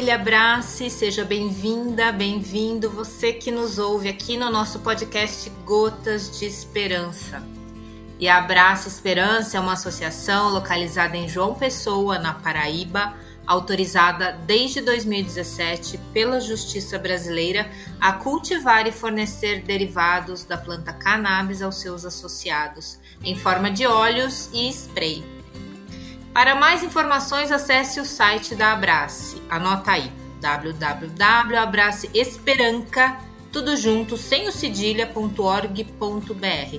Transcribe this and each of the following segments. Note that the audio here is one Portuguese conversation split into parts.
família Abrace, seja bem-vinda, bem-vindo você que nos ouve aqui no nosso podcast Gotas de Esperança. E a Abrace Esperança é uma associação localizada em João Pessoa, na Paraíba, autorizada desde 2017 pela Justiça Brasileira a cultivar e fornecer derivados da planta cannabis aos seus associados, em forma de óleos e spray. Para mais informações, acesse o site da Abrace. Anota aí: www.abraceesperanca, tudo junto, sem o cedilha.org.br.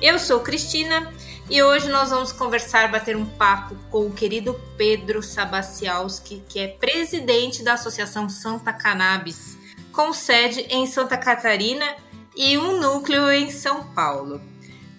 Eu sou Cristina e hoje nós vamos conversar, bater um papo com o querido Pedro Sabacialski, que é presidente da Associação Santa Cannabis, com sede em Santa Catarina e um núcleo em São Paulo.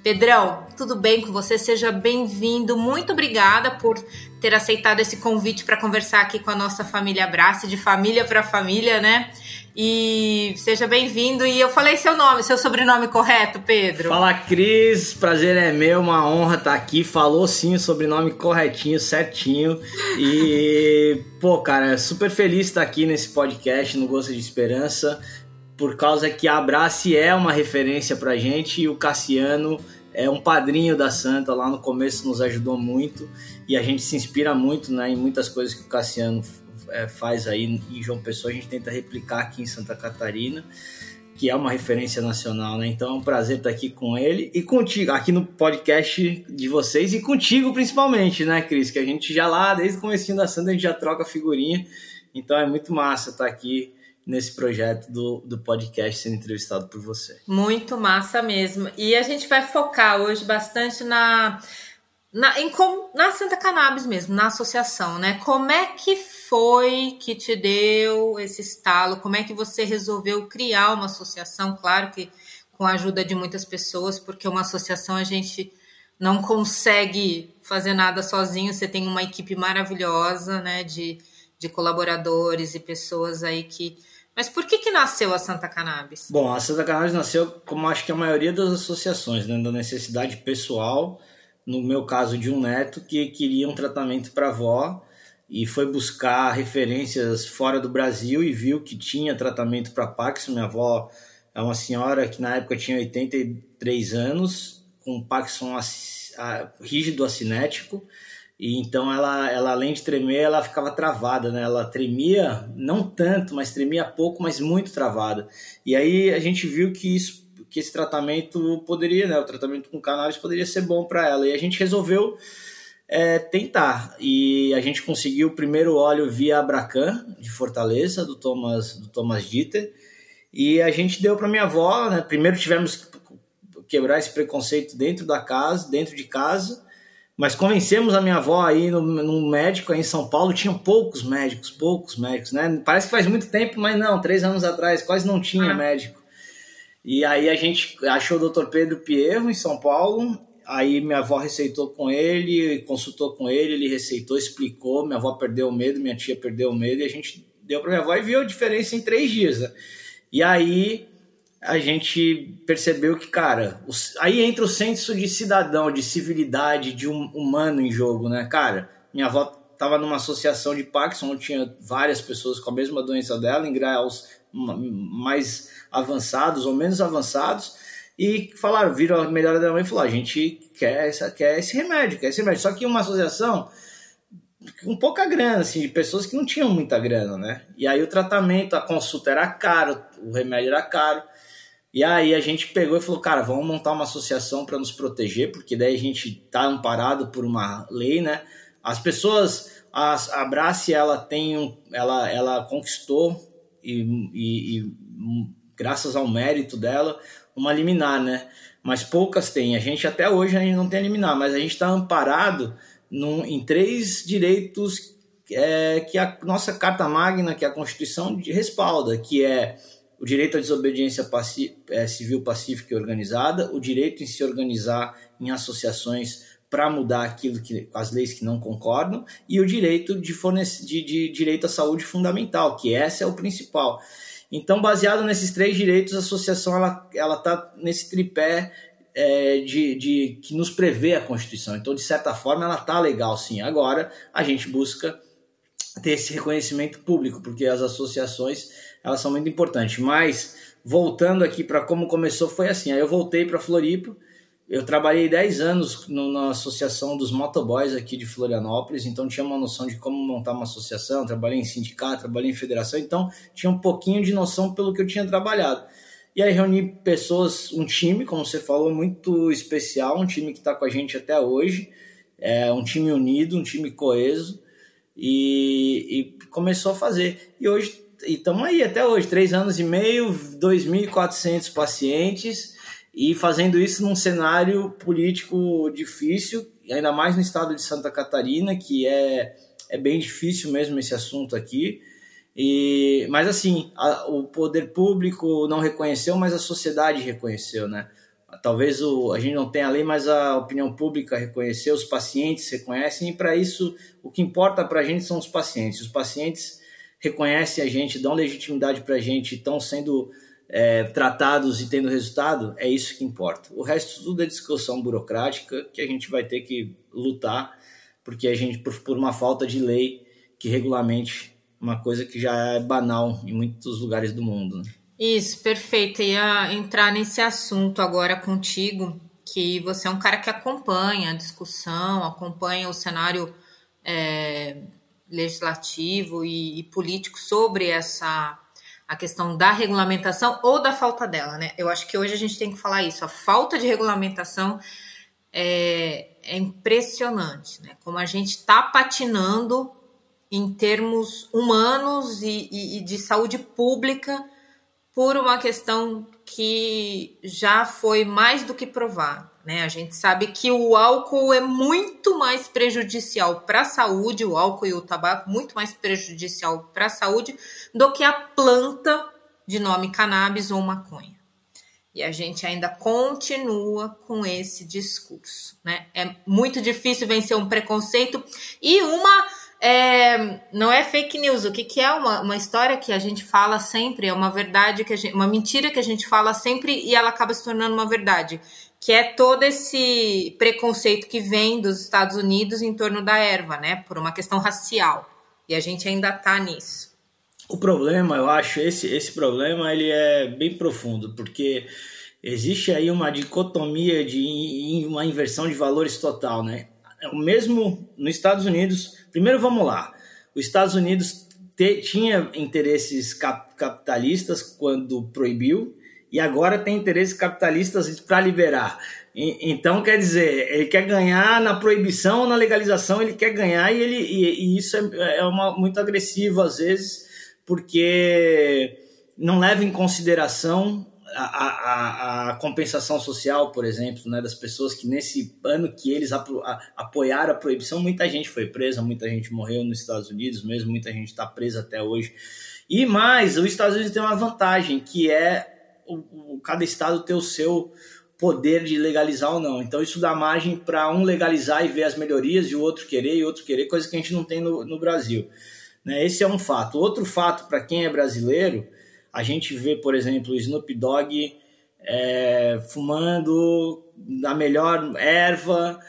Pedrão, tudo bem com você? Seja bem-vindo. Muito obrigada por ter aceitado esse convite para conversar aqui com a nossa família Abraço, de família para família, né? E seja bem-vindo. E eu falei seu nome, seu sobrenome correto, Pedro? Fala, Cris. Prazer é meu, uma honra estar aqui. Falou sim o sobrenome corretinho, certinho. E, pô, cara, super feliz de estar aqui nesse podcast, no Gosto de Esperança por causa que a Abrace é uma referência pra gente e o Cassiano é um padrinho da Santa, lá no começo nos ajudou muito e a gente se inspira muito né, em muitas coisas que o Cassiano é, faz aí em João Pessoa, a gente tenta replicar aqui em Santa Catarina, que é uma referência nacional, né? Então é um prazer estar aqui com ele e contigo, aqui no podcast de vocês e contigo principalmente, né, Cris? Que a gente já lá, desde o começo da Santa, a gente já troca figurinha, então é muito massa estar aqui nesse projeto do, do podcast sendo entrevistado por você. Muito massa mesmo. E a gente vai focar hoje bastante na, na, em na Santa Cannabis mesmo, na associação, né? Como é que foi que te deu esse estalo? Como é que você resolveu criar uma associação? Claro que com a ajuda de muitas pessoas, porque uma associação a gente não consegue fazer nada sozinho. Você tem uma equipe maravilhosa, né? De, de colaboradores e pessoas aí que mas por que, que nasceu a Santa Cannabis? Bom, a Santa Cannabis nasceu, como acho que a maioria das associações, né, da necessidade pessoal, no meu caso de um neto que queria um tratamento para avó e foi buscar referências fora do Brasil e viu que tinha tratamento para Parkinson. Minha avó é uma senhora que na época tinha 83 anos, com Parkinson rígido acinético, e então ela, ela além de tremer, ela ficava travada, né? Ela tremia, não tanto, mas tremia pouco, mas muito travada. E aí a gente viu que isso, que esse tratamento poderia, né? O tratamento com cannabis poderia ser bom para ela. E a gente resolveu é, tentar. E a gente conseguiu o primeiro óleo via Abracan, de Fortaleza, do Thomas, do Thomas Dieter. E a gente deu para minha avó, né? Primeiro tivemos que quebrar esse preconceito dentro da casa, dentro de casa mas convencemos a minha avó aí no, no médico aí em São Paulo, tinham poucos médicos, poucos médicos, né? Parece que faz muito tempo, mas não, três anos atrás quase não tinha ah. médico. E aí a gente achou o Dr. Pedro Pierro em São Paulo, aí minha avó receitou com ele, consultou com ele, ele receitou, explicou, minha avó perdeu o medo, minha tia perdeu o medo, e a gente deu para minha avó e viu a diferença em três dias. Né? E aí a gente percebeu que, cara, os, aí entra o senso de cidadão, de civilidade, de um humano em jogo, né? Cara, minha avó estava numa associação de Parkinson, onde tinha várias pessoas com a mesma doença dela, em graus mais avançados ou menos avançados, e falaram, viram a melhora da mãe e falaram, a gente quer, essa, quer esse remédio, quer esse remédio. Só que uma associação com pouca grana, assim, de pessoas que não tinham muita grana, né? E aí o tratamento, a consulta era caro, o remédio era caro, e aí a gente pegou e falou, cara, vamos montar uma associação para nos proteger, porque daí a gente tá amparado por uma lei, né? As pessoas, a, a Brace, ela tem um, ela, ela conquistou e, e, e graças ao mérito dela uma liminar, né? Mas poucas têm. A gente até hoje a gente não tem liminar, mas a gente está amparado num, em três direitos é, que a nossa Carta Magna, que é a Constituição, respalda, que é o direito à desobediência é, civil pacífica e organizada, o direito em se organizar em associações para mudar aquilo que as leis que não concordam e o direito de, fornecer, de, de direito à saúde fundamental, que essa é o principal. Então, baseado nesses três direitos, a associação ela ela está nesse tripé é, de, de, que nos prevê a Constituição. Então, de certa forma, ela está legal, sim. Agora, a gente busca ter esse reconhecimento público, porque as associações elas são muito importantes. Mas, voltando aqui para como começou, foi assim. Aí eu voltei para Floripa, eu trabalhei 10 anos no, na associação dos motoboys aqui de Florianópolis, então tinha uma noção de como montar uma associação, trabalhei em sindicato, trabalhei em federação, então tinha um pouquinho de noção pelo que eu tinha trabalhado. E aí reuni pessoas, um time, como você falou, muito especial, um time que está com a gente até hoje, é um time unido, um time coeso, e, e começou a fazer. E hoje, estamos aí até hoje, três anos e meio, 2.400 pacientes, e fazendo isso num cenário político difícil, ainda mais no estado de Santa Catarina, que é, é bem difícil mesmo esse assunto aqui. E, mas assim, a, o poder público não reconheceu, mas a sociedade reconheceu, né? Talvez o, a gente não tenha lei, mas a opinião pública reconheceu, os pacientes reconhecem, e para isso o que importa para a gente são os pacientes. Os pacientes reconhecem a gente, dão legitimidade para a gente, estão sendo é, tratados e tendo resultado, é isso que importa. O resto tudo é discussão burocrática que a gente vai ter que lutar, porque a gente, por, por uma falta de lei que regulamente uma coisa que já é banal em muitos lugares do mundo. Né? Isso, perfeito. Ia entrar nesse assunto agora contigo, que você é um cara que acompanha a discussão, acompanha o cenário é, legislativo e, e, político sobre essa a questão da regulamentação ou da falta dela, né? Eu acho que hoje a gente tem que falar isso. A falta de regulamentação é, é impressionante, né? Como a gente está patinando em termos humanos e, e, e de saúde pública por uma questão que já foi mais do que provada. Né? A gente sabe que o álcool é muito mais prejudicial para a saúde, o álcool e o tabaco, muito mais prejudicial para a saúde do que a planta de nome cannabis ou maconha. E a gente ainda continua com esse discurso. Né? É muito difícil vencer um preconceito e uma é, não é fake news. O que, que é uma, uma história que a gente fala sempre, é uma verdade, que gente, uma mentira que a gente fala sempre e ela acaba se tornando uma verdade. Que é todo esse preconceito que vem dos Estados Unidos em torno da erva, né? Por uma questão racial. E a gente ainda tá nisso. O problema, eu acho, esse, esse problema ele é bem profundo, porque existe aí uma dicotomia de uma inversão de valores total, né? É o mesmo nos Estados Unidos. Primeiro, vamos lá. Os Estados Unidos te, tinha interesses cap, capitalistas quando proibiu e agora tem interesses capitalistas para liberar. E, então, quer dizer, ele quer ganhar na proibição ou na legalização, ele quer ganhar e, ele, e, e isso é, é uma, muito agressivo às vezes, porque não leva em consideração a, a, a, compensação social, por exemplo, né, das pessoas que nesse ano que eles apoiaram a proibição, muita gente foi presa, muita gente morreu nos Estados Unidos mesmo, muita gente está presa até hoje. E mais, os Estados Unidos tem uma vantagem, que é o, o, cada estado ter o seu poder de legalizar ou não. Então isso dá margem para um legalizar e ver as melhorias e o outro querer e outro querer, coisa que a gente não tem no, no Brasil. Né? Esse é um fato. Outro fato para quem é brasileiro a gente vê, por exemplo, o Snoop Dogg é, fumando a melhor erva,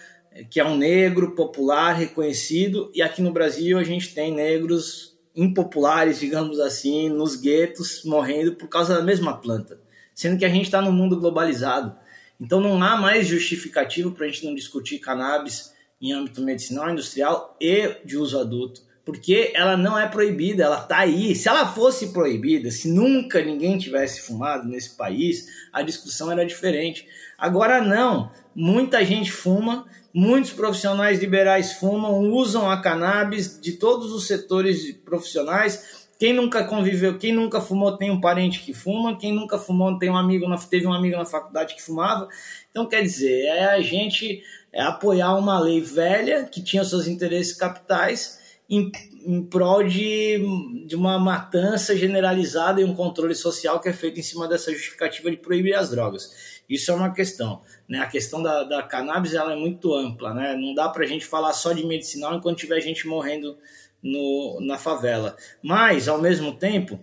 que é um negro popular reconhecido, e aqui no Brasil a gente tem negros impopulares, digamos assim, nos guetos, morrendo por causa da mesma planta, sendo que a gente está no mundo globalizado. Então não há mais justificativo para a gente não discutir cannabis em âmbito medicinal, industrial e de uso adulto porque ela não é proibida, ela está aí. Se ela fosse proibida, se nunca ninguém tivesse fumado nesse país, a discussão era diferente. Agora não, muita gente fuma, muitos profissionais liberais fumam, usam a cannabis de todos os setores profissionais. Quem nunca conviveu, quem nunca fumou tem um parente que fuma, quem nunca fumou tem um amigo, teve um amigo na faculdade que fumava. Então quer dizer, é a gente é apoiar uma lei velha que tinha seus interesses capitais em, em prol de, de uma matança generalizada e um controle social que é feito em cima dessa justificativa de proibir as drogas. Isso é uma questão. Né? A questão da, da cannabis ela é muito ampla. Né? Não dá para a gente falar só de medicinal enquanto tiver gente morrendo no, na favela. Mas, ao mesmo tempo,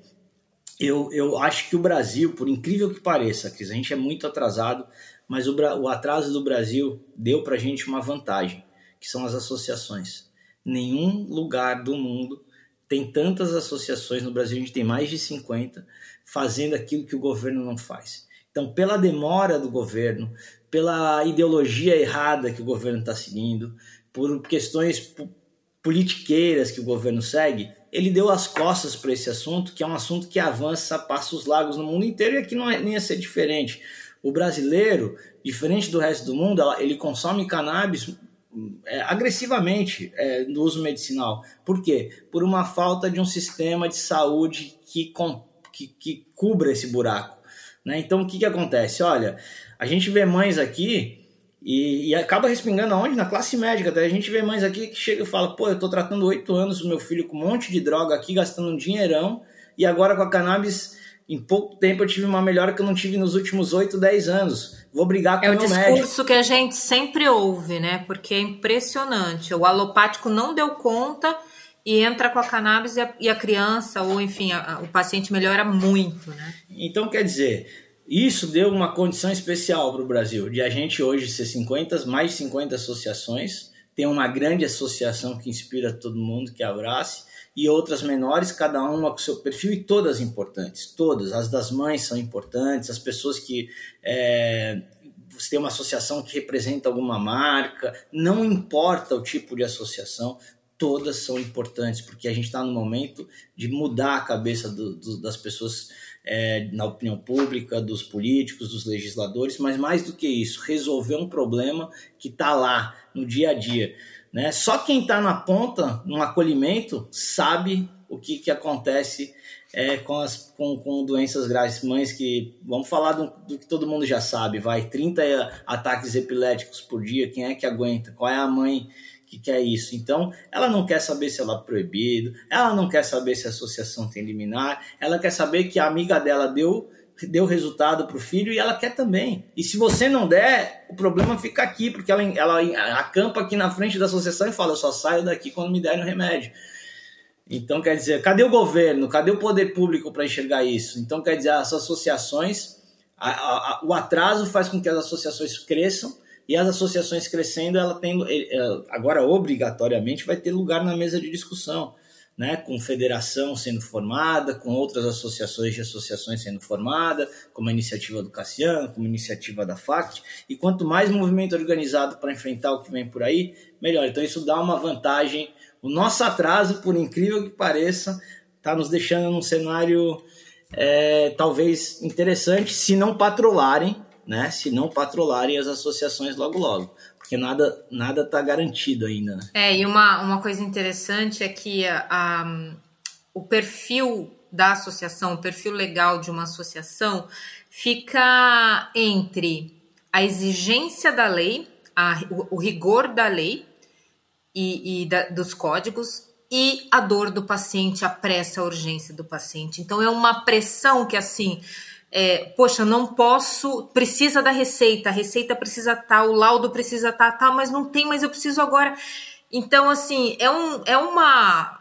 eu, eu acho que o Brasil, por incrível que pareça, Cris, a gente é muito atrasado, mas o, o atraso do Brasil deu para a gente uma vantagem, que são as associações. Nenhum lugar do mundo tem tantas associações, no Brasil a gente tem mais de 50, fazendo aquilo que o governo não faz. Então, pela demora do governo, pela ideologia errada que o governo está seguindo, por questões politiqueiras que o governo segue, ele deu as costas para esse assunto, que é um assunto que avança passa os lagos no mundo inteiro e aqui não, é, nem ia ser diferente. O brasileiro, diferente do resto do mundo, ele consome cannabis é, agressivamente é, no uso medicinal. Por quê? Por uma falta de um sistema de saúde que, que, que cubra esse buraco. Né? Então, o que, que acontece? Olha, a gente vê mães aqui e, e, acaba respingando aonde? Na classe médica. Até a gente vê mães aqui que chega e fala: pô, eu tô tratando oito anos o meu filho com um monte de droga aqui, gastando um dinheirão, e agora com a cannabis, em pouco tempo eu tive uma melhora que eu não tive nos últimos oito, dez anos. Vou brigar com é o meu médico. É o discurso que a gente sempre ouve, né? Porque é impressionante. O alopático não deu conta e entra com a cannabis e a, e a criança, ou enfim, a, a, o paciente melhora muito, né? Então, quer dizer isso deu uma condição especial para o Brasil, de a gente hoje ser 50, mais de 50 associações, tem uma grande associação que inspira todo mundo, que abrace, e outras menores, cada uma com seu perfil, e todas importantes, todas. As das mães são importantes, as pessoas que é, você tem uma associação que representa alguma marca, não importa o tipo de associação, todas são importantes, porque a gente está no momento de mudar a cabeça do, do, das pessoas é, na opinião pública, dos políticos, dos legisladores, mas mais do que isso, resolver um problema que está lá no dia a dia. Né? Só quem está na ponta, no acolhimento, sabe o que, que acontece é, com, as, com, com doenças graves. Mães que, vamos falar do, do, que todo mundo já sabe, vai 30 ataques epiléticos por dia, quem é que aguenta? Qual é a mãe que quer isso. Então, ela não quer saber se ela é proibido, ela não quer saber se a associação tem liminar, ela quer saber que a amiga dela deu deu resultado para o filho e ela quer também. E se você não der, o problema fica aqui, porque ela, ela acampa aqui na frente da associação e fala: eu só saio daqui quando me derem o remédio. Então, quer dizer, cadê o governo? Cadê o poder público para enxergar isso? Então, quer dizer, as associações, a, a, a, o atraso faz com que as associações cresçam e as associações crescendo, ela tem agora obrigatoriamente vai ter lugar na mesa de discussão, né? Com federação sendo formada, com outras associações de associações sendo formada, como a iniciativa do Cassiano, como a iniciativa da FACT, e quanto mais movimento organizado para enfrentar o que vem por aí, melhor. Então isso dá uma vantagem. O nosso atraso, por incrível que pareça, está nos deixando num cenário é, talvez interessante, se não patrolarem né? Se não patrolarem as associações logo logo. Porque nada nada está garantido ainda. Né? É, e uma, uma coisa interessante é que a, a, o perfil da associação, o perfil legal de uma associação, fica entre a exigência da lei, a, o, o rigor da lei e, e da, dos códigos e a dor do paciente, a pressa, a urgência do paciente. Então é uma pressão que assim é, poxa, não posso, precisa da receita, a receita precisa estar, o laudo precisa estar, tá, mas não tem, mas eu preciso agora. Então, assim, é, um, é uma.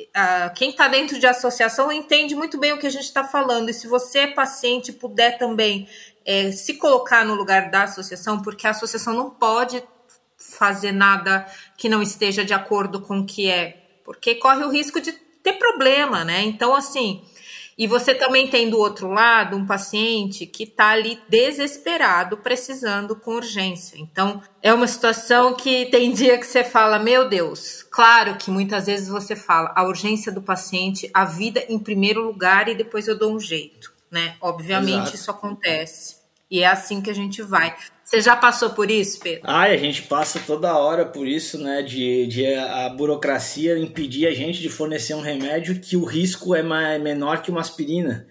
Uh, quem está dentro de associação entende muito bem o que a gente está falando. E se você é paciente, puder também é, se colocar no lugar da associação, porque a associação não pode fazer nada que não esteja de acordo com o que é, porque corre o risco de ter problema, né? Então, assim, e você também tem do outro lado um paciente que está ali desesperado, precisando com urgência. Então, é uma situação que tem dia que você fala, meu Deus. Claro que muitas vezes você fala a urgência do paciente, a vida em primeiro lugar e depois eu dou um jeito, né? Obviamente Exato. isso acontece. E é assim que a gente vai. Você já passou por isso, Pedro? Ah, a gente passa toda hora por isso, né? De, de a burocracia impedir a gente de fornecer um remédio que o risco é mais, menor que uma aspirina.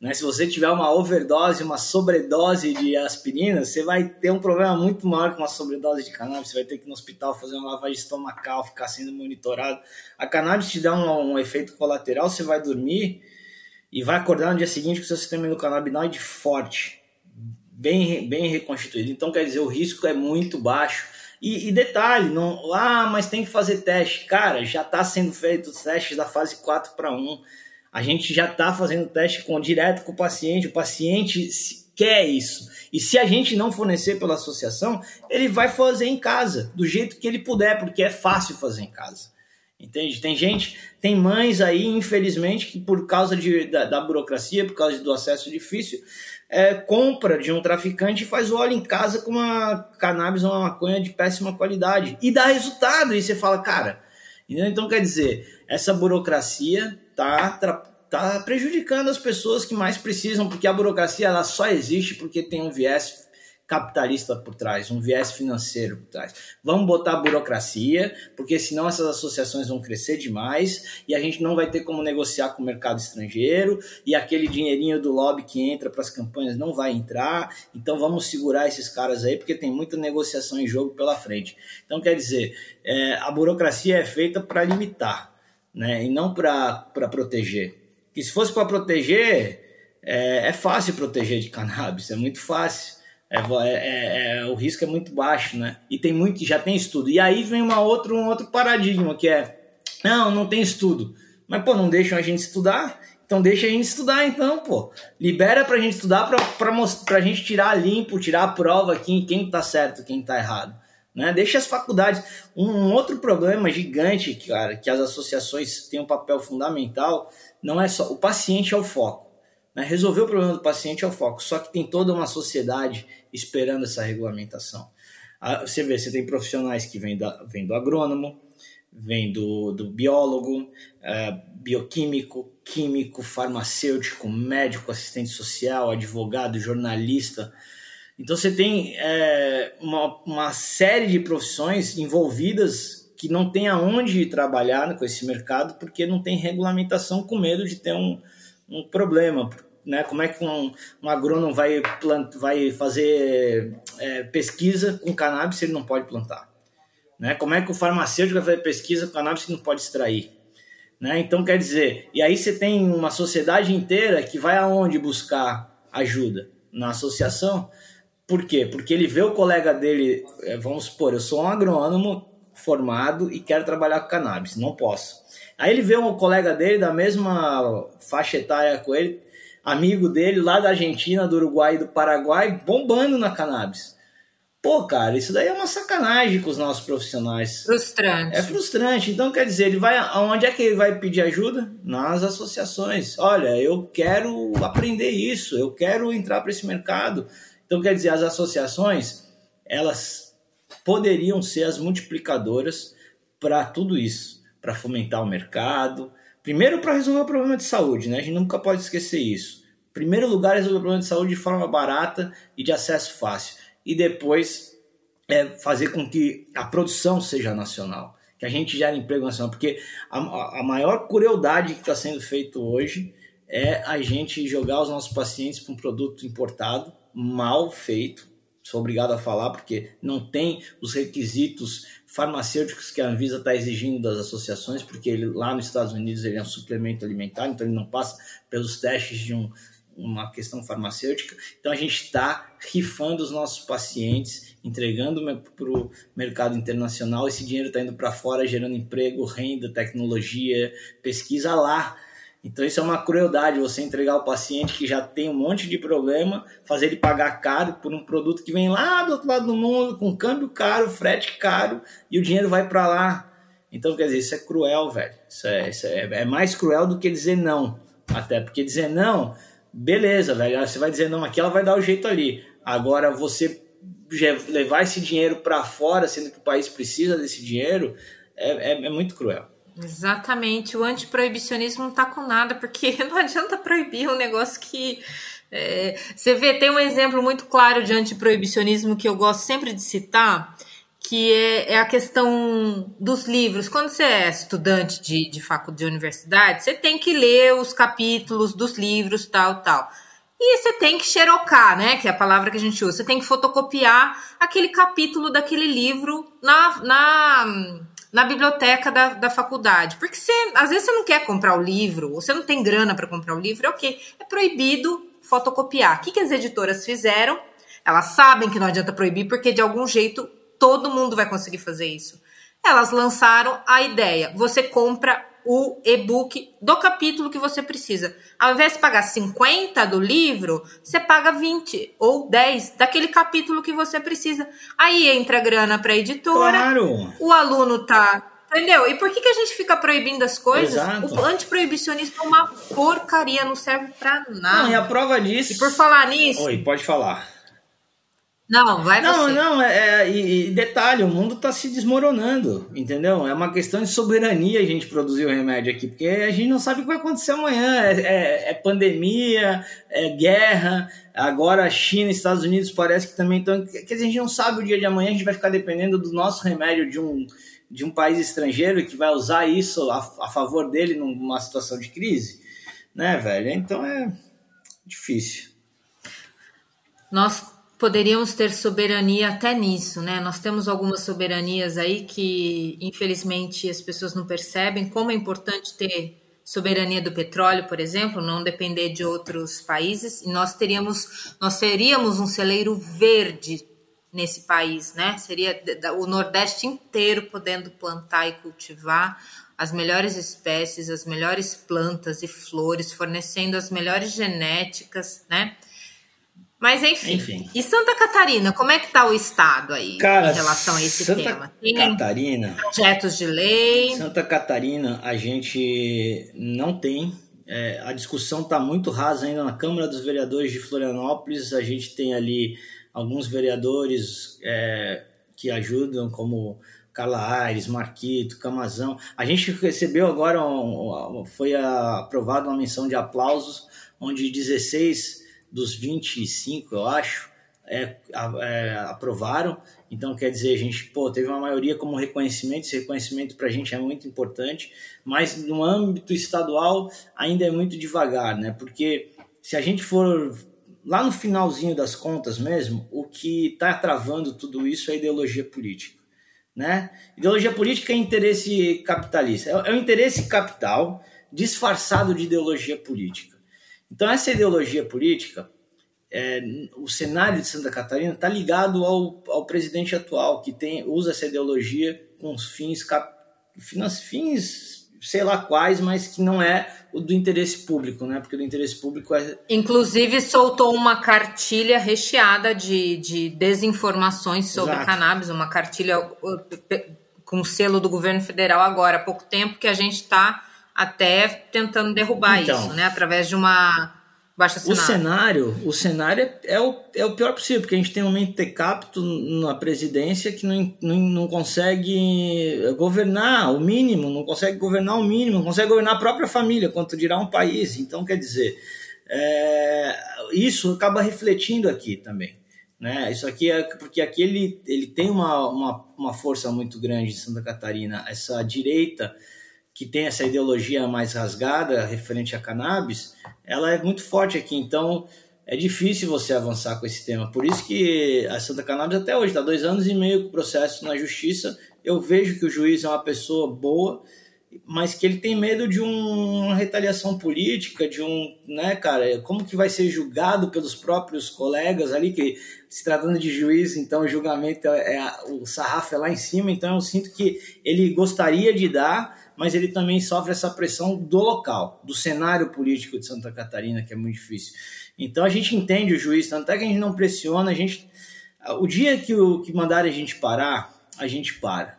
Né? Se você tiver uma overdose, uma sobredose de aspirina, você vai ter um problema muito maior que uma sobredose de cannabis. Você vai ter que ir no hospital fazer uma lavagem estomacal, ficar sendo monitorado. A cannabis te dá um, um efeito colateral, você vai dormir e vai acordar no dia seguinte com o seu sistema endocannabinoide forte bem, bem reconstituído. Então, quer dizer, o risco é muito baixo. E, e, detalhe, não, ah, mas tem que fazer teste. Cara, já está sendo feito os testes da fase 4 para 1. A gente já está fazendo teste com, direto com o paciente, o paciente quer isso. E se a gente não fornecer pela associação, ele vai fazer em casa, do jeito que ele puder, porque é fácil fazer em casa. Entende? Tem gente, tem mães aí, infelizmente, que por causa de, da, da burocracia, por causa do acesso difícil, é, compra de um traficante e faz o óleo em casa com uma cannabis ou uma maconha de péssima qualidade. E dá resultado. E você fala, cara. Então, quer dizer, essa burocracia tá, tá prejudicando as pessoas que mais precisam, porque a burocracia ela só existe porque tem um viés capitalista por trás, um viés financeiro por trás. Vamos botar burocracia, porque senão essas associações vão crescer demais e a gente não vai ter como negociar com o mercado estrangeiro e aquele dinheirinho do lobby que entra para as campanhas não vai entrar. Então vamos segurar esses caras aí, porque tem muita negociação em jogo pela frente. Então quer dizer, é, a burocracia é feita para limitar, né, e não para proteger. Que se fosse para proteger, é, é fácil proteger de cannabis, é muito fácil. É, é, é, é, o risco é muito baixo, né? E tem muito, já tem estudo. E aí vem uma outra, um outro paradigma que é, não, não tem estudo. Mas, pô, não deixam a gente estudar? Então deixa a gente estudar, então, pô. Libera pra gente estudar pra, pra, pra gente tirar limpo, tirar a prova quem, quem tá certo, quem tá errado. Né? Deixa as faculdades. Um, um outro problema gigante, cara, que as associações têm um papel fundamental, não é só. O paciente é o foco. Né? Resolver o problema do paciente é o foco, só que tem toda uma sociedade esperando essa regulamentação. Ah, você vê, você tem profissionais que vêm, da, vêm do agrônomo, vêm do, do biólogo, é, bioquímico, químico, farmacêutico, médico, assistente social, advogado, jornalista. Então você tem é, uma, uma série de profissões envolvidas que não tem aonde trabalhar com esse mercado porque não tem regulamentação com medo de ter um, um problema, né? Como é que um, um agrônomo vai, plant, vai fazer é, pesquisa com cannabis se ele não pode plantar? Né? Como é que o farmacêutico vai fazer pesquisa com cannabis se não pode extrair? Né? Então, quer dizer, e aí você tem uma sociedade inteira que vai aonde buscar ajuda? Na associação. Por quê? Porque ele vê o colega dele, é, vamos supor, eu sou um agrônomo formado e quero trabalhar com cannabis, não posso. Aí ele vê um colega dele da mesma faixa etária com ele, amigo dele lá da Argentina, do Uruguai e do Paraguai, bombando na cannabis. Pô, cara, isso daí é uma sacanagem com os nossos profissionais. Frustrante. É frustrante. Então, quer dizer, ele vai. Aonde é que ele vai pedir ajuda? Nas associações. Olha, eu quero aprender isso, eu quero entrar para esse mercado. Então, quer dizer, as associações, elas poderiam ser as multiplicadoras para tudo isso, para fomentar o mercado, Primeiro, para resolver o problema de saúde, né? A gente nunca pode esquecer isso. Primeiro lugar, resolver o problema de saúde de forma barata e de acesso fácil. E depois, é, fazer com que a produção seja nacional, que a gente gere emprego nacional. Porque a, a maior crueldade que está sendo feito hoje é a gente jogar os nossos pacientes para um produto importado, mal feito. Sou obrigado a falar porque não tem os requisitos farmacêuticos que a Anvisa está exigindo das associações, porque ele, lá nos Estados Unidos ele é um suplemento alimentar, então ele não passa pelos testes de um, uma questão farmacêutica. Então a gente está rifando os nossos pacientes, entregando para o mercado internacional. Esse dinheiro está indo para fora, gerando emprego, renda, tecnologia, pesquisa lá então isso é uma crueldade, você entregar o paciente que já tem um monte de problema, fazer ele pagar caro por um produto que vem lá do outro lado do mundo, com câmbio caro, frete caro, e o dinheiro vai para lá. Então, quer dizer, isso é cruel, velho. Isso, é, isso é, é, mais cruel do que dizer não. Até porque dizer não, beleza, velho. Você vai dizer não aqui, ela vai dar o jeito ali. Agora, você levar esse dinheiro para fora, sendo que o país precisa desse dinheiro, é, é, é muito cruel. Exatamente. O antiproibicionismo não tá com nada, porque não adianta proibir um negócio que. É, você vê, tem um exemplo muito claro de antiproibicionismo que eu gosto sempre de citar, que é, é a questão dos livros. Quando você é estudante de, de faculdade de universidade, você tem que ler os capítulos dos livros, tal, tal. E você tem que xerocar, né? Que é a palavra que a gente usa. Você tem que fotocopiar aquele capítulo daquele livro na, na na biblioteca da, da faculdade. Porque você, às vezes você não quer comprar o livro, ou você não tem grana para comprar o livro, é o quê? É proibido fotocopiar. O que, que as editoras fizeram? Elas sabem que não adianta proibir, porque de algum jeito todo mundo vai conseguir fazer isso. Elas lançaram a ideia: você compra o e-book do capítulo que você precisa. Ao invés de pagar 50 do livro, você paga 20 ou 10 daquele capítulo que você precisa. Aí entra grana para a editora. Claro. O aluno tá Entendeu? E por que, que a gente fica proibindo as coisas? Exato. O antiproibicionismo é uma porcaria, não serve pra nada. Não, e a prova disso. E por falar nisso. Oi, pode falar. Não, vai Não, você. não, é, é- e, e detalhe, o mundo está se desmoronando, entendeu? É uma questão de soberania a gente produzir o remédio aqui, porque a gente não sabe o que vai acontecer amanhã. É, é- é pandemia, é guerra, agora a China e Estados Unidos parece que também estão. Quer dizer, a gente não sabe o dia de amanhã, a gente vai ficar dependendo do nosso remédio de um, de um país estrangeiro que vai usar isso a, a favor dele numa situação de crise, né, velho? Então é difícil. Nós poderíamos ter soberania até nisso, né? Nós temos algumas soberanias aí que, infelizmente, as pessoas não percebem como é importante ter soberania do petróleo, por exemplo, não depender de outros países. E nós teríamos, nós teríamos um celeiro verde nesse país, né? Seria o Nordeste inteiro podendo plantar e cultivar as melhores espécies, as melhores plantas e flores, fornecendo as melhores genéticas, né? Mas enfim. Enfim. E Santa Catarina, como é que tá o estado aí Cara, em relação a esse Santa tema? Tem Catarina. projetos de lei? Santa Catarina, a gente não tem. É, a discussão está muito rasa ainda na Câmara dos Vereadores de Florianópolis. A gente tem ali alguns vereadores é, que ajudam, como Carla Aires, Marquito, Camazão. A gente recebeu agora, um, um, foi aprovada uma menção de aplausos, onde 16 dos 25, eu acho, é, é, aprovaram. Então, quer dizer, a gente pô, teve uma maioria como reconhecimento, esse reconhecimento para a gente é muito importante, mas no âmbito estadual ainda é muito devagar, né? Porque se a gente for lá no finalzinho das contas mesmo, o que está travando tudo isso é a ideologia política. Né? Ideologia política é interesse capitalista, é, é o interesse capital disfarçado de ideologia política. Então, essa ideologia política, é, o cenário de Santa Catarina está ligado ao, ao presidente atual, que tem, usa essa ideologia com os fins, cap, fins, sei lá quais, mas que não é o do interesse público, né? Porque o do interesse público é. Inclusive, soltou uma cartilha recheada de, de desinformações sobre Exato. cannabis, uma cartilha uh, com selo do governo federal agora, há pouco tempo, que a gente está até tentando derrubar Então. isso, né? Através de uma baixa O assinada. cenário, o cenário é- é o, é o pior possível, porque a gente tem um mentecapto na presidência que não, não, não consegue governar o mínimo, não consegue governar o mínimo, não consegue governar a própria família, quanto dirá um país. Então, quer dizer, é, isso acaba refletindo aqui também. Né? Isso aqui é porque aqui ele, ele tem uma, uma, uma força muito grande em Santa Catarina, essa direita que tem essa ideologia mais rasgada referente a cannabis, ela é muito forte aqui, então é difícil você avançar com esse tema. Por isso que a Santa Cannabis até hoje está dois anos e meio com o processo na justiça. Eu vejo que o juiz é uma pessoa boa, mas que ele tem medo de um- uma retaliação política, de um, né, cara, como que vai ser julgado pelos próprios colegas ali, que se tratando de juiz, então o julgamento é, é o sarrafo é lá em cima, então eu sinto que ele gostaria de dar, mas ele também sofre essa pressão do local, do cenário político de Santa Catarina, que é muito difícil. Então a gente entende o juiz, tanto é que a gente não pressiona, a gente o dia que, o, que mandarem a gente parar, a gente para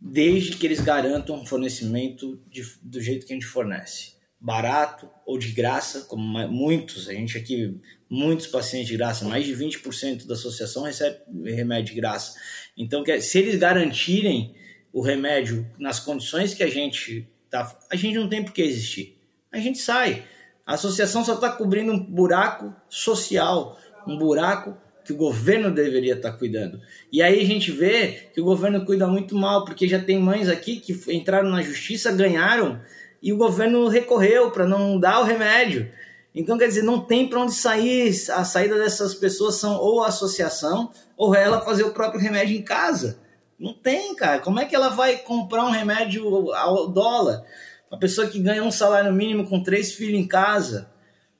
desde que eles garantam um fornecimento de- do jeito que a gente fornece. Barato ou de graça, como muitos, a gente aqui, muitos pacientes de graça, mais de 20% da associação recebe remédio de graça. Então, se eles garantirem o remédio nas condições que a gente tá, a gente não tem por que existir. A gente sai. A associação só está cobrindo um buraco social, um buraco que o governo deveria estar cuidando. E aí a gente vê que o governo cuida muito mal, porque já tem mães aqui que entraram na justiça, ganharam, e o governo recorreu para não dar o remédio. Então, quer dizer, não tem para onde sair. A saída dessas pessoas são ou a associação, ou ela fazer o próprio remédio em casa. Não tem, cara. Como é que ela vai comprar um remédio ao dólar? Uma pessoa que ganha um salário mínimo com três filhos em casa.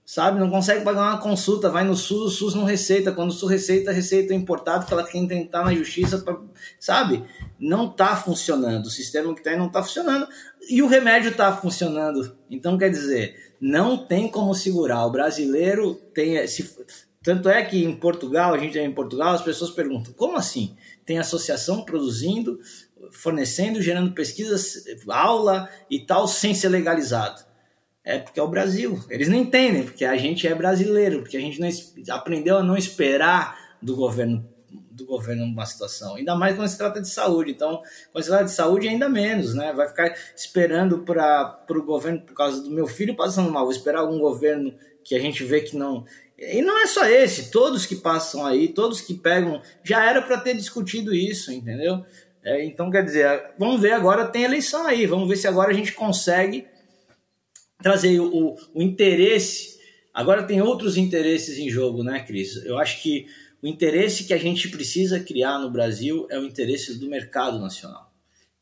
sabe? Não consegue pagar uma consulta, vai no SUS, o SUS não receita. Quando o SUS receita, receita importado, que ela tem que tentar na justiça, pra, sabe? Não está funcionando. O sistema que tem não está funcionando e o remédio está funcionando. Então, quer dizer, não tem como segurar. O brasileiro tem. Tanto é que em Portugal, a gente é em Portugal, as pessoas perguntam: como assim? Tem associação produzindo, fornecendo, gerando pesquisas, aula e tal, sem ser legalizado. É porque é o Brasil. Eles não entendem, porque a gente é brasileiro, porque a gente não, aprendeu a não esperar do governo do governo numa situação, ainda mais quando se trata de saúde. Então, quando se trata de saúde, ainda menos, né? Vai ficar esperando para o governo, por causa do meu filho passando mal, vou esperar algum governo que a gente vê que não. E não é só esse, todos que passam aí, todos que pegam, já era para ter discutido isso, entendeu? É, então, quer dizer, vamos ver agora, tem eleição aí, vamos ver se agora a gente consegue trazer o, o interesse. Agora tem outros interesses em jogo, né, Cris? Eu acho que o interesse que a gente precisa criar no Brasil é o interesse do mercado nacional.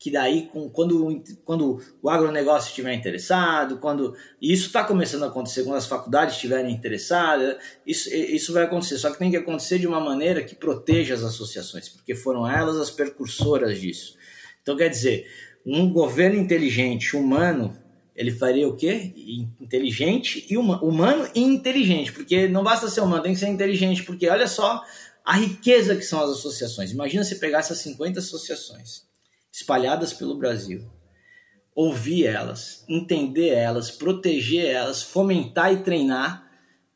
Que daí, com, quando, quando o agronegócio estiver interessado, quando. Isso está começando a acontecer, quando as faculdades estiverem interessadas, isso, isso vai acontecer. Só que tem que acontecer de uma maneira que proteja as associações, porque foram elas as percursoras disso. Então, quer dizer, um governo inteligente, humano, ele faria o quê? Inteligente e humano, humano e inteligente, porque não basta ser humano, tem que ser inteligente, porque olha só a riqueza que são as associações. Imagina se pegar essas 50 associações espalhadas pelo Brasil, ouvir elas, entender elas, proteger elas, fomentar e treinar,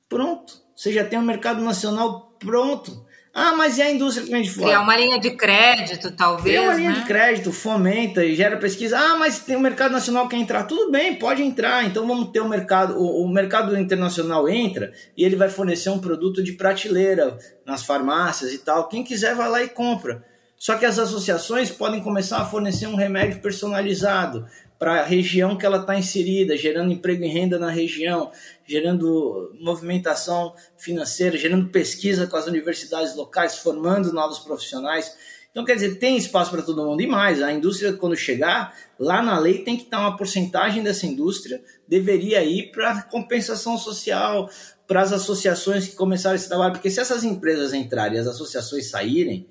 pronto. Você já tem um mercado nacional pronto. Ah, mas e a indústria que vem de fora? Criar uma linha de crédito, talvez. Criar uma linha né? de crédito, fomenta e gera pesquisa. Ah, mas tem o mercado nacional que quer entrar. Tudo bem, pode entrar. Então vamos ter o mercado. O, o mercado internacional entra e ele vai fornecer um produto de prateleira nas farmácias e tal. Quem quiser vai lá e compra. Só que as associações podem começar a fornecer um remédio personalizado para a região que ela está inserida, gerando emprego e renda na região, gerando movimentação financeira, gerando pesquisa com as universidades locais, formando novos profissionais. Então, quer dizer, tem espaço para todo mundo. E mais, a indústria, quando chegar, lá na lei tem que estar uma porcentagem dessa indústria, deveria ir para compensação social, para as associações que começaram esse trabalho. Porque se essas empresas entrarem e as associações saírem,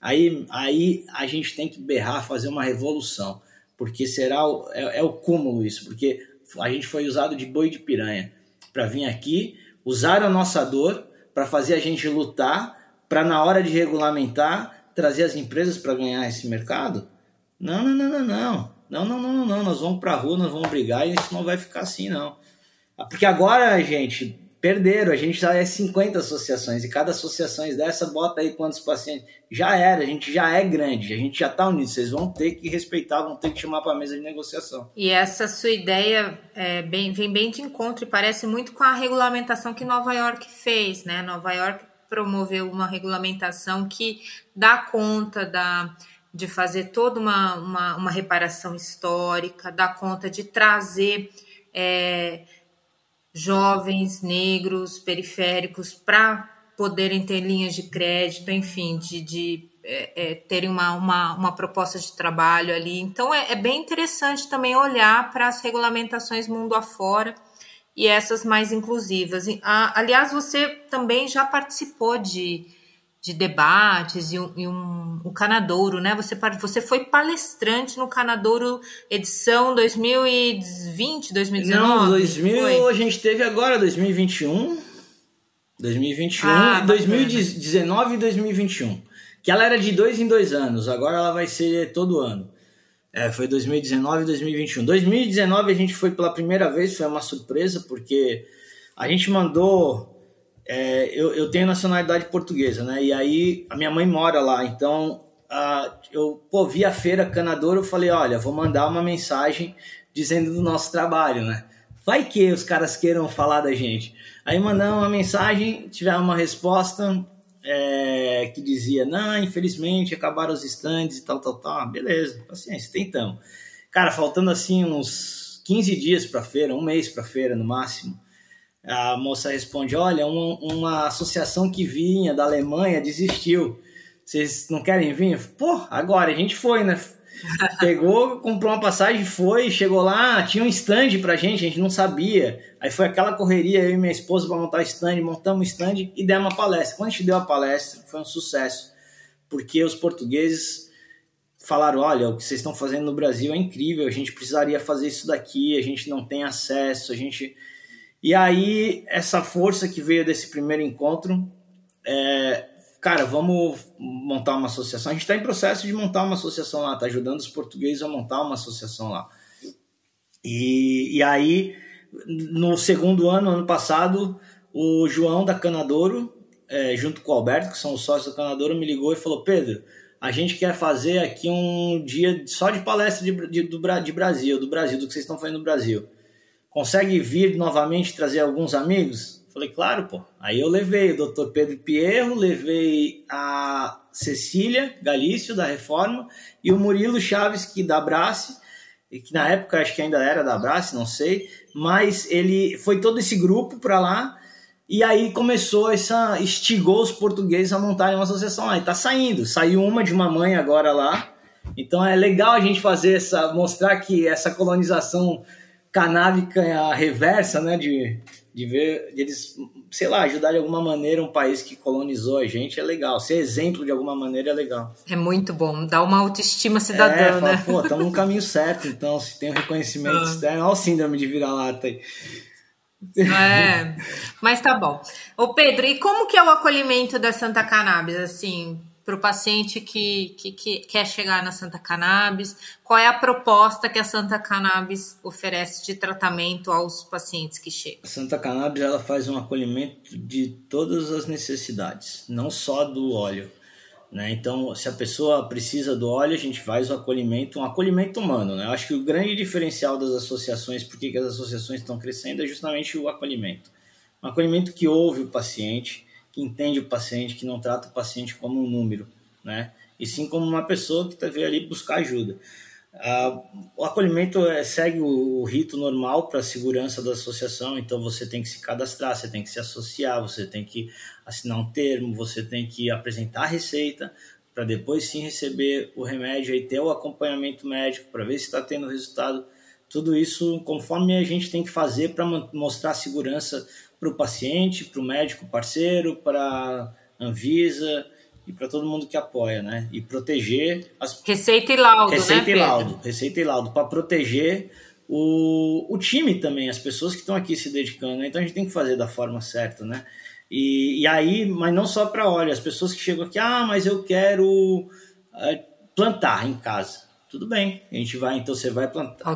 aí, aí a gente tem que berrar, fazer uma revolução porque será o, é, é, o cúmulo isso, porque a gente foi usado de boi de piranha para vir aqui, usar a nossa dor para fazer a gente lutar, para na hora de regulamentar trazer as empresas para ganhar esse mercado. Não, não, não, não, não. Não, não, não, não. Nós vamos para a rua, nós vamos brigar e isso não vai ficar assim, não. Porque agora, gente, perderam. A gente já é 50 associações e cada associação dessa bota aí quantos pacientes. Já era, a gente já é grande, a gente já está unido. Vocês vão ter que respeitar, vão ter que chamar para a mesa de negociação. E essa sua ideia é bem, vem bem de encontro e parece muito com a regulamentação que Nova York fez, né? Nova York promoveu uma regulamentação que dá conta da de fazer toda uma, uma, uma reparação histórica, dá conta de trazer é, jovens negros periféricos para poderem ter linhas de crédito, enfim, de, de é, é, terem uma, uma, uma, proposta de trabalho ali. Então é, é bem interessante também olhar para as regulamentações mundo afora e essas mais inclusivas. aliás, você também já participou de de debates e um, e um, um Canadouro, né? Você, você foi palestrante no Canadouro edição 2020, 2019? Não, 2000 foi? a gente teve agora 2021, 2021, ah, 2019 e 2021. Que ela era de dois em dois anos, agora ela vai ser todo ano. É, foi 2019 e 2021. 2019 a gente foi pela primeira vez, foi uma surpresa, porque a gente mandou é, eu, eu tenho nacionalidade portuguesa, né? E aí a minha mãe mora lá, então a, eu pô, vi a feira Canadouro, eu falei, olha, vou mandar uma mensagem dizendo do nosso trabalho, né? Vai que os caras queiram falar da gente. Aí mandamos uma mensagem, tivemos uma resposta é, que dizia, não, infelizmente acabaram os estandes e tal, tal, tal. Ah, beleza, paciência, tentamos. Cara, faltando assim uns 15 dias para feira, um mês para feira no máximo, a moça responde: Olha, uma, uma associação que vinha da Alemanha desistiu. Vocês não querem vir? Pô, agora a gente foi, né? Pegou, comprou uma passagem, foi, chegou lá, tinha um stand pra gente, a gente não sabia. Aí foi aquela correria, eu e minha esposa, para montar stand, montamos stand e demos uma palestra. Quando a gente deu a palestra, foi um sucesso, porque os portugueses falaram: olha, o que vocês estão fazendo no Brasil é incrível, a gente precisaria fazer isso daqui, a gente não tem acesso, a gente. E aí, essa força que veio desse primeiro encontro é, cara, vamos montar uma associação. A gente está em processo de montar uma associação lá, tá ajudando os portugueses a montar uma associação lá. E, e aí, no segundo ano, ano passado, o João da Canadouro, é, junto com o Alberto, que são os sócios da Canadouro, me ligou e falou: Pedro, a gente quer fazer aqui um dia só de palestra de, de, do, de Brasil, do Brasil, do que vocês estão fazendo no Brasil. Consegue vir novamente trazer alguns amigos? Falei, claro, pô. Aí eu levei o doutor Pedro Pierro, levei a Cecília Galício, da Reforma, e o Murilo Chaves, que da Brace, que na época acho que ainda era da Brace, não sei, mas ele foi todo esse grupo para lá, e aí começou essa. estigou os portugueses a montarem uma associação lá. E tá saindo. Saiu uma de uma mãe agora lá. Então é legal a gente fazer essa. mostrar que essa colonização canábica é a reversa, né? De, de ver de eles, sei lá, ajudar de alguma maneira um país que colonizou a gente é legal. Ser exemplo de alguma maneira é legal. É muito bom, dá uma autoestima cidadã, é, fala, né? Pô, estamos no caminho certo, então, se tem um reconhecimento ah. externo, olha o síndrome de vira-lata aí. É, mas tá bom. Ô Pedro, e como que é o acolhimento da Santa Cannabis, assim, para o paciente que, que, que, quer chegar na Santa Cannabis? Qual é a proposta que a Santa Cannabis oferece de tratamento aos pacientes que chegam? A Santa Cannabis ela faz um acolhimento de todas as necessidades, não só do óleo. Né? Então, se a pessoa precisa do óleo, a gente faz o acolhimento, um acolhimento humano. Né? Eu acho que o grande diferencial das associações, porque que as associações estão crescendo, é justamente o acolhimento. Um acolhimento que ouve o paciente, que entende o paciente, que não trata o paciente como um número, né? E sim como uma pessoa que está veio ali buscar ajuda. Ah, o acolhimento é, segue o, o, rito normal para a segurança da associação, então você tem que se cadastrar, você tem que se associar, você tem que assinar um termo, você tem que apresentar a receita para depois sim receber o remédio e ter o acompanhamento médico para ver se está tendo resultado. Tudo isso conforme a gente tem que fazer para mostrar a segurança para o paciente, para o médico parceiro, para a Anvisa e para todo mundo que apoia, né? E proteger as receita e laudo, receita né, e laudo, receita e laudo para proteger o, o time também, as pessoas que estão aqui se dedicando. Né? Então a gente tem que fazer da forma certa, né? E, e aí, mas não só para óleo, as pessoas que chegam aqui, ah, mas eu quero uh, plantar em casa. Tudo bem, a gente vai, então você vai plantar.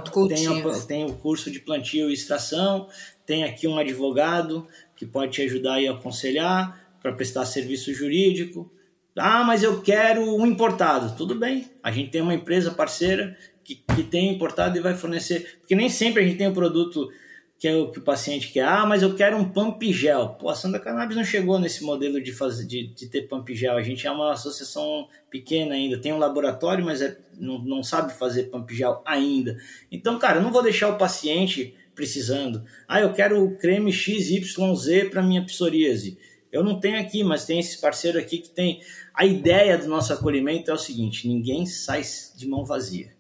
Tem, tem o curso de plantio e extração, tem aqui um advogado que pode te ajudar e aconselhar para prestar serviço jurídico. Ah, mas eu quero um importado. Tudo bem, a gente tem uma empresa parceira que, que tem importado e vai fornecer. Porque nem sempre a gente tem o produto que é o que o paciente quer. Ah, mas eu quero um pump gel. Pô, a Santa Cannabis não chegou nesse modelo de, fazer, de, de ter pump gel. A gente é uma associação pequena ainda. Tem um laboratório, mas é, não, não sabe fazer pump gel ainda. Então, cara, eu não vou deixar o paciente precisando. Ah, eu quero o creme XYZ para minha psoríase. Eu não tenho aqui, mas tem esse parceiro aqui que tem. A ideia do nosso acolhimento é o seguinte: ninguém sai de mão vazia.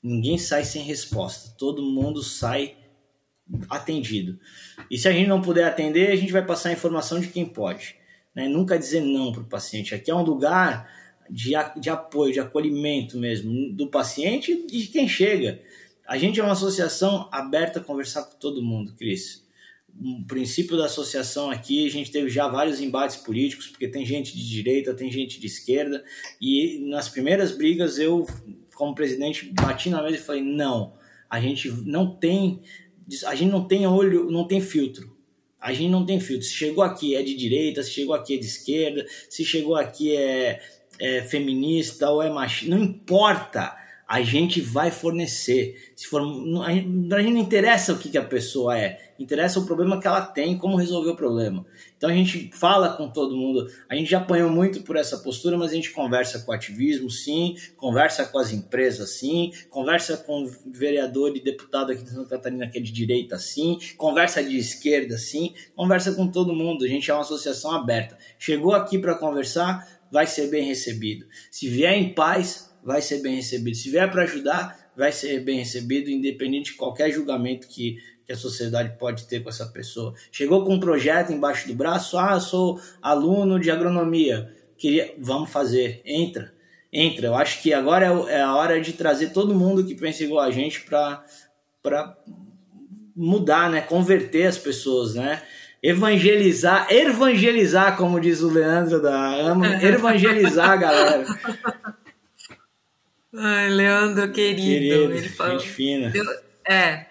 Ninguém sai sem resposta. Todo mundo sai atendido. E se a gente não puder atender, a gente vai passar a informação de quem pode. Né? Nunca dizer não para o paciente. Aqui é um lugar de, de apoio, de acolhimento mesmo, do paciente e de quem chega. A gente é uma associação aberta a conversar com todo mundo, Cris. O princípio da associação aqui, a gente teve já vários embates políticos, porque tem gente de direita, tem gente de esquerda, e nas primeiras brigas eu, como presidente, bati na mesa e falei: não, a gente não tem, a gente não tem olho, não tem filtro. A gente não tem filtro. Se chegou aqui é de direita, se chegou aqui é de esquerda, se chegou aqui é, é feminista ou é machista, não importa a gente vai fornecer. Se for, a gente, a gente não interessa o que, que a pessoa é, interessa o problema que ela tem, como resolver o problema. Então a gente fala com todo mundo, a gente já apanhou muito por essa postura, mas a gente conversa com o ativismo, sim, conversa com as empresas, sim, conversa com vereador e deputado aqui de Santa Catarina que é de direita, sim, conversa de esquerda, sim, conversa com todo mundo. A gente é uma associação aberta. Chegou aqui para conversar, vai ser bem recebido. Se vier em paz, vai ser bem recebido. Se vier para ajudar, vai ser bem recebido, independente de qualquer julgamento que, que a sociedade pode ter com essa pessoa. Chegou com um projeto embaixo do braço, ah, sou aluno de agronomia, queria, vamos fazer, entra, entra. Eu acho que agora é, é a hora de trazer todo mundo que pensa igual a gente para mudar, né, converter as pessoas, né? evangelizar, evangelizar, como diz o Leandro da AMA, evangelizar a galera. Ai, Leandro, querido. querido ele falou, gente fina. é.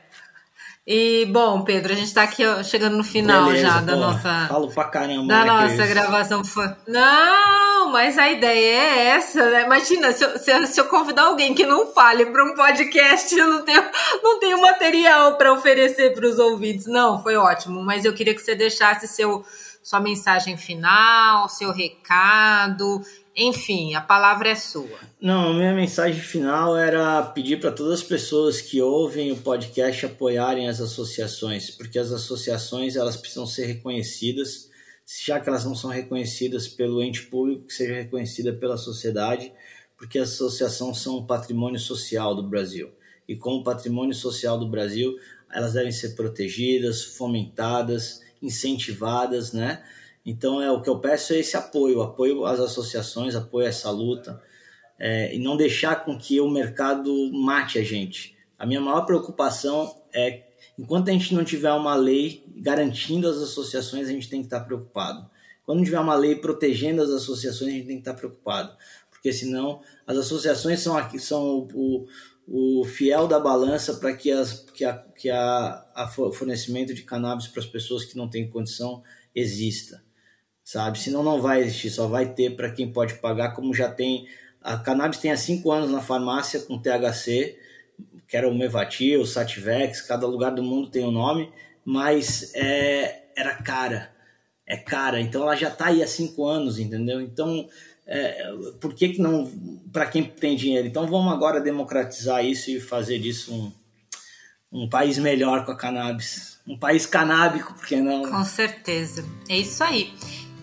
E, bom, Pedro, a gente está aqui ó, chegando no final Beleza, já da nossa. Falo pra caramba. Da né, nossa gravação. Não, mas a ideia é essa, né? Imagina, se eu, se eu, se eu convidar alguém que não fale para um podcast, eu não tenho, não tenho material para oferecer para os ouvintes. Não, foi ótimo, mas eu queria que você deixasse seu, sua mensagem final, seu recado enfim, a palavra é sua. Não, minha mensagem final era pedir para todas as pessoas que ouvem o podcast apoiarem as associações, porque as associações elas precisam ser reconhecidas, já que elas não são reconhecidas pelo ente público, que seja reconhecida pela sociedade, porque as associações são um patrimônio social do Brasil. E como patrimônio social do Brasil, elas devem ser protegidas, fomentadas, incentivadas, né? Então, é o que eu peço é esse apoio, apoio às associações, apoio a essa luta, é, e não deixar com que o mercado mate a gente. A minha maior preocupação é, enquanto a gente não tiver uma lei garantindo as associações, a gente tem que estar preocupado. Quando tiver uma lei protegendo as associações, a gente tem que estar preocupado, porque senão as associações são, aqui, são o, o, o fiel da balança para que, as, que, a, que a, a fornecimento de cannabis para as pessoas que não têm condição exista sabe? Senão não vai existir, só vai ter para quem pode pagar, como já tem. A cannabis tem há cinco anos na farmácia com THC, que era o Mevatil, o Sativex, cada lugar do mundo tem um nome, mas é, era cara, é cara, então ela já está aí há cinco anos, entendeu? Então, é, por que, que não, para quem tem dinheiro? Então vamos agora democratizar isso e fazer disso um, um país melhor com a cannabis. Um país canábico, por que não? Com certeza. É isso aí.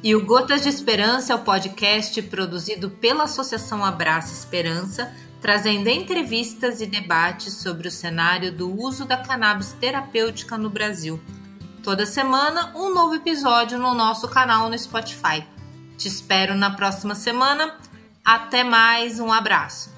E o Gotas de Esperança é o podcast produzido pela Associação Abraça Esperança, trazendo entrevistas e debates sobre o cenário do uso da cannabis terapêutica no Brasil. Toda semana, um novo episódio no nosso canal no Spotify. Te espero na próxima semana. Até mais, um abraço.